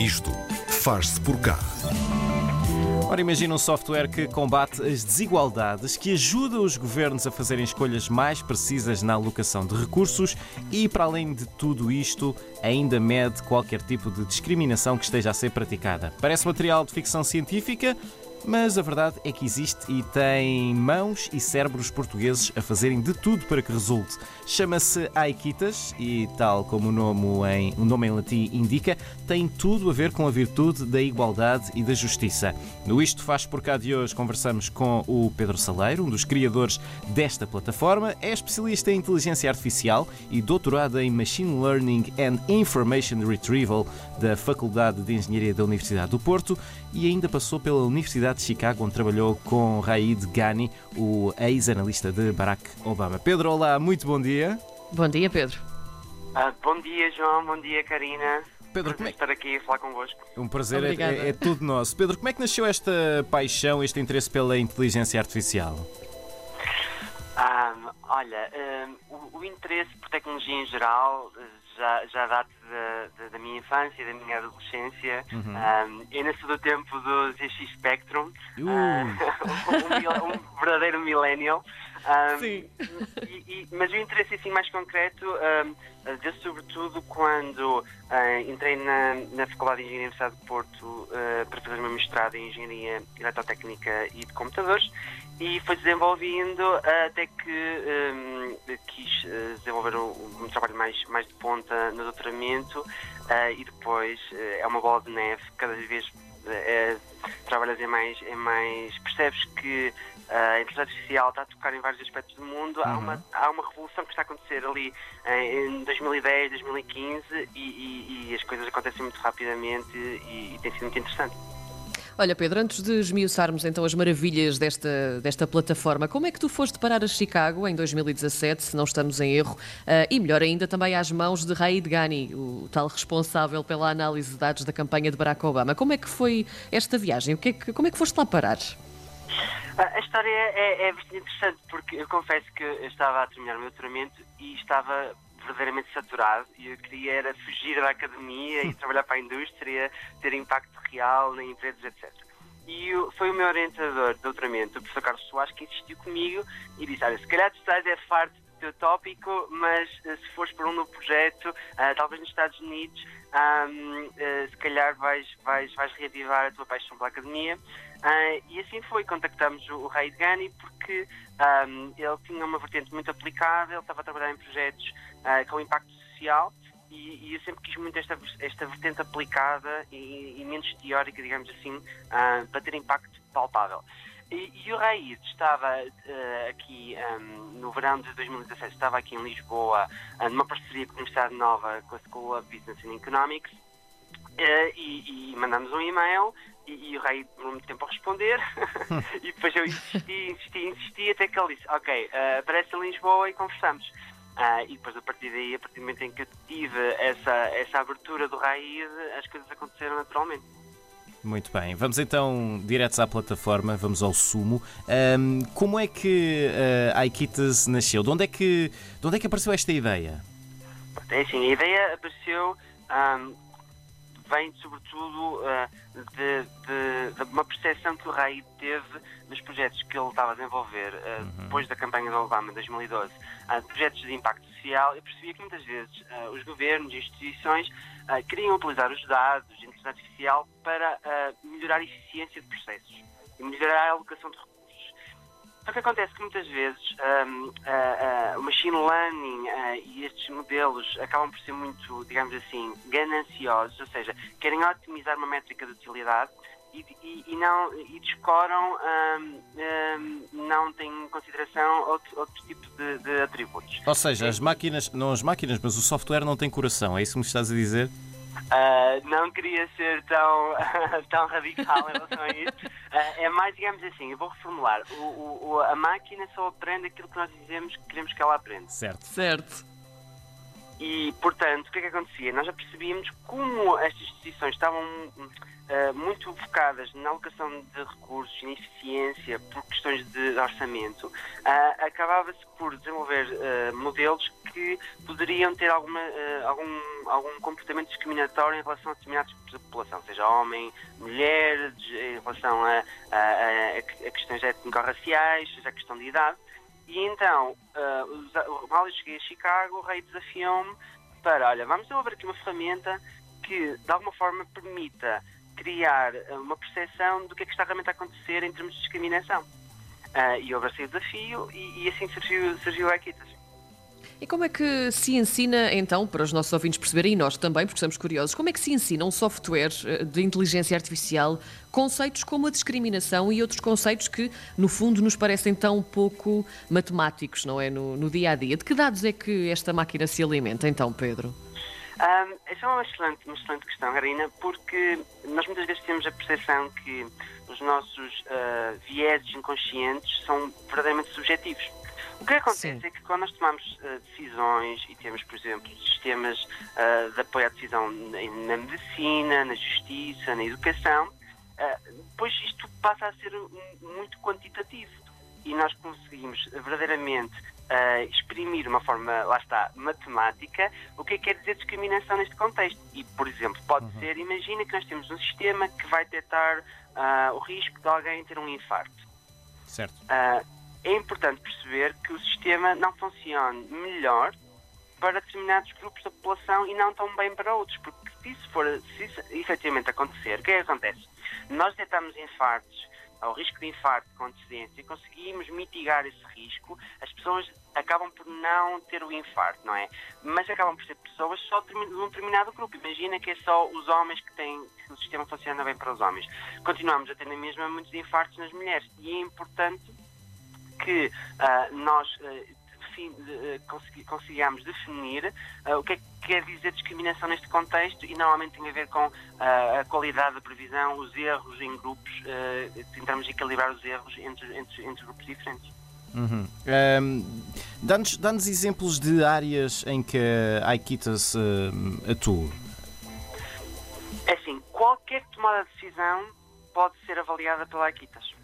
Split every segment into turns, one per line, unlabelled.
Isto faz-se por cá.
Ora, imagina um software que combate as desigualdades, que ajuda os governos a fazerem escolhas mais precisas na alocação de recursos e, para além de tudo isto, ainda mede qualquer tipo de discriminação que esteja a ser praticada. Parece material de ficção científica, mas a verdade é que existe e tem mãos e cérebros portugueses a fazerem de tudo para que resulte. Chama-se Aikitas e, tal como o nome, em, o nome em latim indica, tem tudo a ver com a virtude da igualdade e da justiça. No Isto Faz Por Cá de hoje conversamos com o Pedro Saleiro, um dos criadores desta plataforma. É especialista em inteligência artificial e doutorado em Machine Learning and Information Retrieval da Faculdade de Engenharia da Universidade do Porto e ainda passou pela Universidade Universidade de Chicago, onde trabalhou com Raid Ghani, o ex-analista de Barack Obama. Pedro, olá, muito bom dia.
Bom dia, Pedro.
Ah, bom dia, João. Bom dia, Karina.
Pedro, como é...
estar aqui a falar convosco.
Um prazer, é, é, é tudo nosso. Pedro, como é que nasceu esta paixão, este interesse pela inteligência artificial?
Um, olha, um, o, o, interesse por tecnologia em geral já, já data da, da, minha infância, da minha adolescência. Uhum. Um, eu nasci do tempo do ZX Spectrum, uh. um, um, verdadeiro millennial. Um, Sim. E, e, mas o interesse assim, mais concreto um, deu sobretudo quando uh, entrei na, na Faculdade de Engenharia da Universidade de Porto uh, para fazer o meu mestrado em Engenharia Eletrotécnica e de Computadores e foi desenvolvendo até que um, quis uh, desenvolver um, um, trabalho mais, mais de ponta no doutoramento uh, e depois uh, é uma bola de neve, cada vez trabalhas em mais, em mais. percebes que a inteligência artificial está a tocar em vários aspectos do mundo. Uhum. Há, uma, há uma revolução que está a acontecer ali em 2010, 2015 e, e, e as coisas acontecem muito rapidamente e, e tem sido muito interessante.
Olha, Pedro, antes de esmiuçarmos então as maravilhas desta, desta plataforma, como é que tu foste parar a Chicago em 2017, se não estamos em erro, uh, e melhor ainda também às mãos de Raid Ghani, o tal responsável pela análise de dados da campanha de Barack Obama. Como é que foi esta viagem? O que é que, como é que foste lá parar?
A história é, é bastante interessante porque eu confesso que eu estava a terminar o meu doutoramento e estava verdadeiramente saturado e eu queria era fugir da academia e trabalhar para a indústria, ter impacto real na empresas, etc. E foi o meu orientador de doutoramento, o professor Carlos Soares, que insistiu comigo e disse, olha, se calhar tu estás é farto do teu tópico, mas eh, se fores para um novo projeto, uh, talvez nos Estados Unidos, um, uh, eh, se calhar vais, vais, vais reativar a tua paixão pela academia. Uh, e assim foi, contactamos o, o Raid Ghani porque um, ele tinha uma vertente muito aplicável, estava a trabalhar em projetos uh, com impacto social e, e, eu sempre quis muito esta, esta vertente aplicada e, e menos teórica, digamos assim, uh, para ter impacto palpável. E, e o Raid estava uh, aqui um, no verão de 2017, estava aqui em Lisboa, numa parceria com a Universidade Nova, com a School of Business and Economics, e, e mandamos um e-mail e, e o rei demorou muito tempo a responder. e depois eu insisti, insisti, insisti, até que ele disse: Ok, uh, aparece em Lisboa e conversamos. Uh, e depois, a partir daí, a partir do momento em que eu tive essa, essa abertura do Raid, as coisas aconteceram naturalmente.
Muito bem, vamos então diretos à plataforma, vamos ao sumo. Um, como é que uh, a Aikitas nasceu? De onde, é que, de onde é que apareceu esta ideia?
É assim, a ideia apareceu um, vem sobretudo uh, de, percepção que o Raid teve nos projetos que ele estava a desenvolver uh, uhum. depois da campanha do Obama em 2012, uh, projetos de impacto social. Eu percebia que muitas vezes os governos e instituições queriam utilizar os dados de inteligência artificial para melhorar a eficiência de processos e melhorar a alocação de recursos o que acontece que muitas vezes um, uh, uh, o machine learning uh, e estes modelos acabam por ser muito, digamos assim, gananciosos, ou seja, querem otimizar uma métrica de utilidade e, e, e não e descoram, um, um, não têm em consideração outro, outro tipo de, de, atributos.
Ou seja, as máquinas, não as máquinas, mas o software não tem coração, é isso que me estás a dizer?
Uh, não queria ser tão, tão radical em relação a isso. Uh, é mais, digamos assim, eu vou reformular. O, o, a máquina só aprende aquilo que nós dizemos que queremos que ela aprenda.
Certo.
Certo.
E, portanto, o que é que acontecia? Nós já percebíamos como estas decisões estavam uh, muito focadas na alocação de recursos, na eficiência, por questões de orçamento. Uh, Acabava-se por desenvolver uh, modelos que poderiam ter alguma, uh, algum, algum comportamento discriminatório em relação a determinados grupos da população, seja homem, mulher, em relação a, a, a, a questões étnico-raciais, seja a questão de idade. E então, uh, mal eu cheguei a Chicago, o rei desafiou-me para, olha, vamos desenvolver aqui uma ferramenta que, de alguma forma, permita criar uma percepção do que é que está realmente a acontecer em termos de discriminação. Uh, e eu abracei o desafio e, e assim surgiu, surgiu a Equitas.
E como é que se ensina, então, para os nossos ouvintes perceberem, e nós também, porque estamos curiosos, como é que se ensina um software eh, de inteligência artificial conceitos como a discriminação e outros conceitos que, no fundo, nos parecem tão pouco matemáticos, não é? No, no dia a dia. De que dados é que esta máquina se alimenta, então, Pedro?
Um, essa é uma excelente, uma excelente questão, Karina, porque nós muitas vezes temos a percepção que os nossos uh, vieses inconscientes são verdadeiramente subjetivos. O que acontece Sim. é que quando nós tomamos uh, decisões e temos, por exemplo, sistemas uh, de apoio à decisão na medicina, na justiça, na educação, uh, depois isto passa a ser muito quantitativo e nós conseguimos verdadeiramente uh, exprimir uma forma, lá está, matemática, o que é que quer dizer discriminação neste contexto. E, por exemplo, pode uhum. ser, imagina que nós temos um sistema que vai detectar uh, o risco de alguém ter um infarto.
Certo.
Uh, é importante perceber que o sistema não funciona melhor para determinados grupos da população e não tão bem para outros, porque se isso for, se isso efetivamente acontecer, o que é que acontece? Nós detectamos infartos, ao risco de infarto com antecedência, conseguimos mitigar esse risco, as pessoas acabam por não ter o infarto, não é? Mas acabam por ser pessoas só de um determinado grupo. Imagina que é só os homens que têm, que o sistema funciona bem para os homens. Continuamos a ter na mesma muitos infartos nas mulheres e é importante que uh, nós uh, consigamos definir uh, o que é que quer dizer discriminação neste contexto e normalmente tem a ver com uh, a qualidade da previsão, os erros em grupos, uh, tentamos equilibrar os erros entre, entre, entre grupos diferentes.
Uhum. Um, Dá-nos dá exemplos de áreas em que a Aikitas atua.
É assim, qualquer tomada de decisão pode ser avaliada pela Aikitas.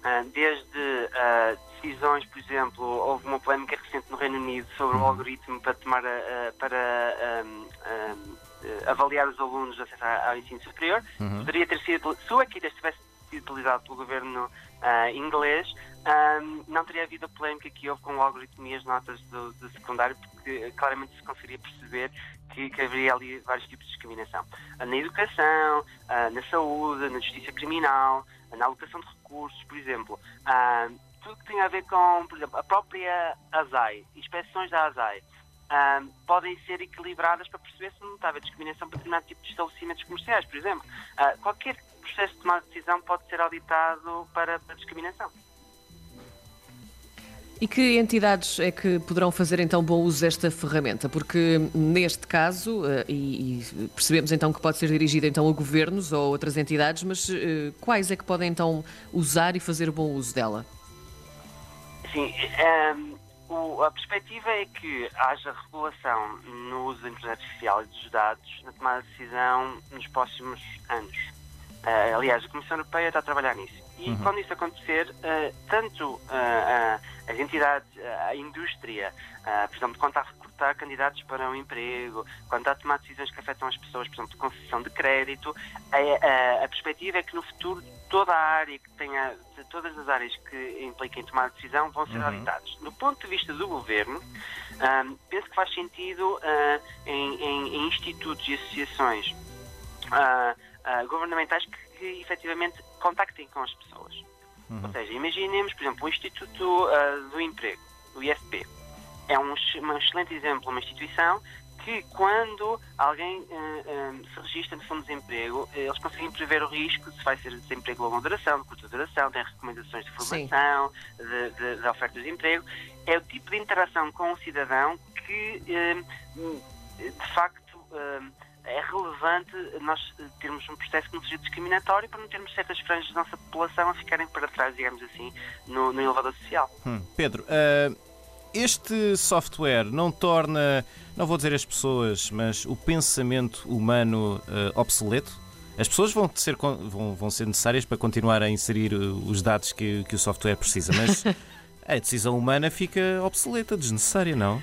Uh, desde uh, decisões, por exemplo, houve uma polémica recente no Reino Unido sobre o algoritmo para tomar uh, para um, um, avaliar os alunos de acesso ao ensino superior. Uhum. Poderia ter sido, se o Akitas tivesse sido utilizado pelo governo inglês, um, não teria havido a polémica que houve com o algoritmo e as notas do, do secundário, porque claramente se conseguiria perceber que, que haveria ali vários tipos de discriminação. Na educação, na saúde, na justiça criminal, na alocação de recursos, por exemplo, uh, tudo que tem a ver com, por exemplo, a própria ASAI, inspeções da ASAI, uh, podem ser equilibradas para perceber se não está a haver discriminação para determinado tipo de estabelecimentos comerciais, por exemplo. Uh, qualquer processo de tomada de decisão pode ser auditado para, para discriminação.
E que entidades é que poderão fazer então bom uso desta ferramenta? Porque neste caso, eh, e, percebemos então que pode ser dirigida então a governos ou outras entidades, mas eh, quais é que podem então usar e fazer bom uso dela?
Sim, um, ehm, a perspectiva é que haja regulação no uso da inteligência artificial e dos dados na tomada de decisão nos próximos anos. Uh, aliás, a Comissão Europeia está a trabalhar nisso. E uhum. quando isso acontecer, uh, tanto uh, as entidades, a indústria, por exemplo, quando está a recrutar candidatos para um emprego, quando está a tomar decisões que afetam as pessoas, por exemplo, de concessão de crédito, a, a, a perspectiva é que no futuro toda a área que tenha, todas as áreas que impliquem tomar decisão vão ser uhum. auditadas. Do ponto de vista do governo, um, penso que faz sentido uh, em, em, em, institutos e associações uh, uh, governamentais que, que efetivamente contactem com as pessoas. Uhum. Ou seja, imaginemos, por exemplo, o Instituto do Emprego, o IFP. É um, um excelente exemplo, uma instituição que quando alguém uh, uh, se registra no fundo de desemprego, uh, eles conseguem prever o risco se vai ser desemprego de longa duração, de curta duração, tem recomendações de formação, de, de, de, ofertas de emprego. É o tipo de interação com o cidadão que, de facto, é relevante nós termos um processo que não seja discriminatório para não termos certas franjas da nossa população a ficarem para trás, digamos assim, no, no elevador social.
Hum. Pedro, este software não torna, não vou dizer as pessoas, mas o pensamento humano uh, obsoleto? As pessoas vão ser, vão, vão ser necessárias para continuar a inserir eh, os dados que, que o software precisa, mas a decisão humana fica obsoleta, desnecessária, não?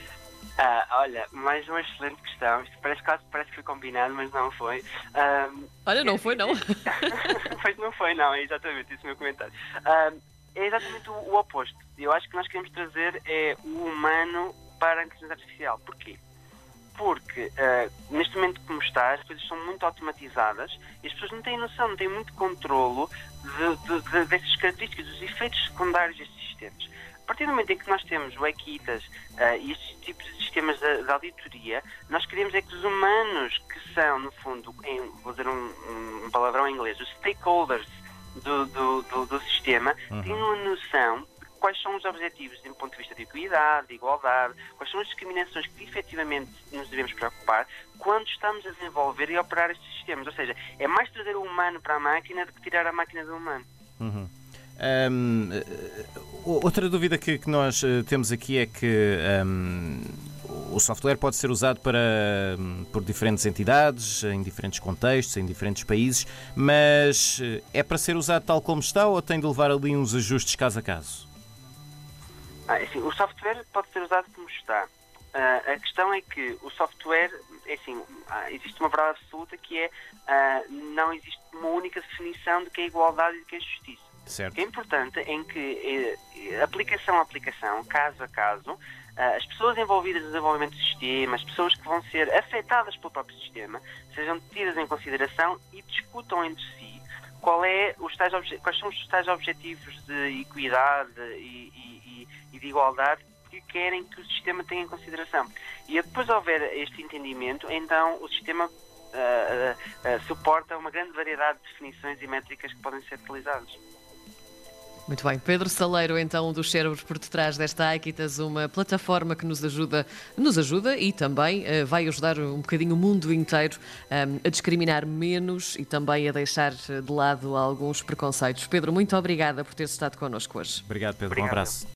Ah, olha, mais uma excelente questão. Isto parece, quase parece que foi combinado, mas não foi. Ah,
Olha, não foi, não.
pois não foi, não, é exatamente isso o meu comentário. Ah, é exatamente o, o oposto. Eu acho que nós queremos trazer é o humano para a inteligência artificial. Porquê? Porque ah, neste momento como está, as coisas são muito automatizadas e as pessoas não têm noção, não têm muito controlo de, de, de, dessas características, dos efeitos secundários destes sistemas. A partir do momento em que nós temos o Equitas uh, e estes tipos de sistemas de, de, auditoria, nós queremos é que os humanos, que são, no fundo, em, vou dizer um, um, palavrão em inglês, os stakeholders do, do, do, do sistema, uhum. tenham uma noção de quais são os objetivos do ponto de vista de equidade, de igualdade, quais são as discriminações que efetivamente nos devemos preocupar quando estamos a desenvolver e a operar estes sistemas. Ou seja, é mais trazer o humano para a máquina do que tirar a máquina do humano.
Uhum. Um, outra dúvida que, que, nós eh, temos aqui é que o software pode ser usado para, por diferentes entidades, em diferentes contextos, em diferentes países, mas eh, é para ser usado tal como está ou tem de levar ali uns ajustes caso a caso?
Ah, é assim, o software pode ser usado como está. Uh, a questão é que o software, é assim, ah, existe uma verdade absoluta que é uh, não existe uma única definição de que é igualdade e de que é justiça.
Certo.
É importante é que, eh, aplicação a aplicação, caso a caso, eh, as pessoas envolvidas no desenvolvimento do sistema, as pessoas que vão ser afetadas pelo próprio sistema, sejam tidas em consideração e discutam entre si qual é os tais quais são os tais objetivos de equidade e, e, e de igualdade que querem que o sistema tenha em consideração. E depois houver este entendimento, então o sistema uh, uh, suporta uma grande variedade de definições e métricas que podem ser utilizadas.
Muito bem. Pedro Saleiro, então, um dos cérebros por detrás desta Aikitas, uma plataforma que nos ajuda, nos ajuda e também uh, vai ajudar um bocadinho o mundo inteiro um, eh, a discriminar menos e também a deixar de lado alguns preconceitos. Pedro, muito obrigada por ter estado connosco hoje.
Obrigado, Pedro.
Obrigado.
Um abraço.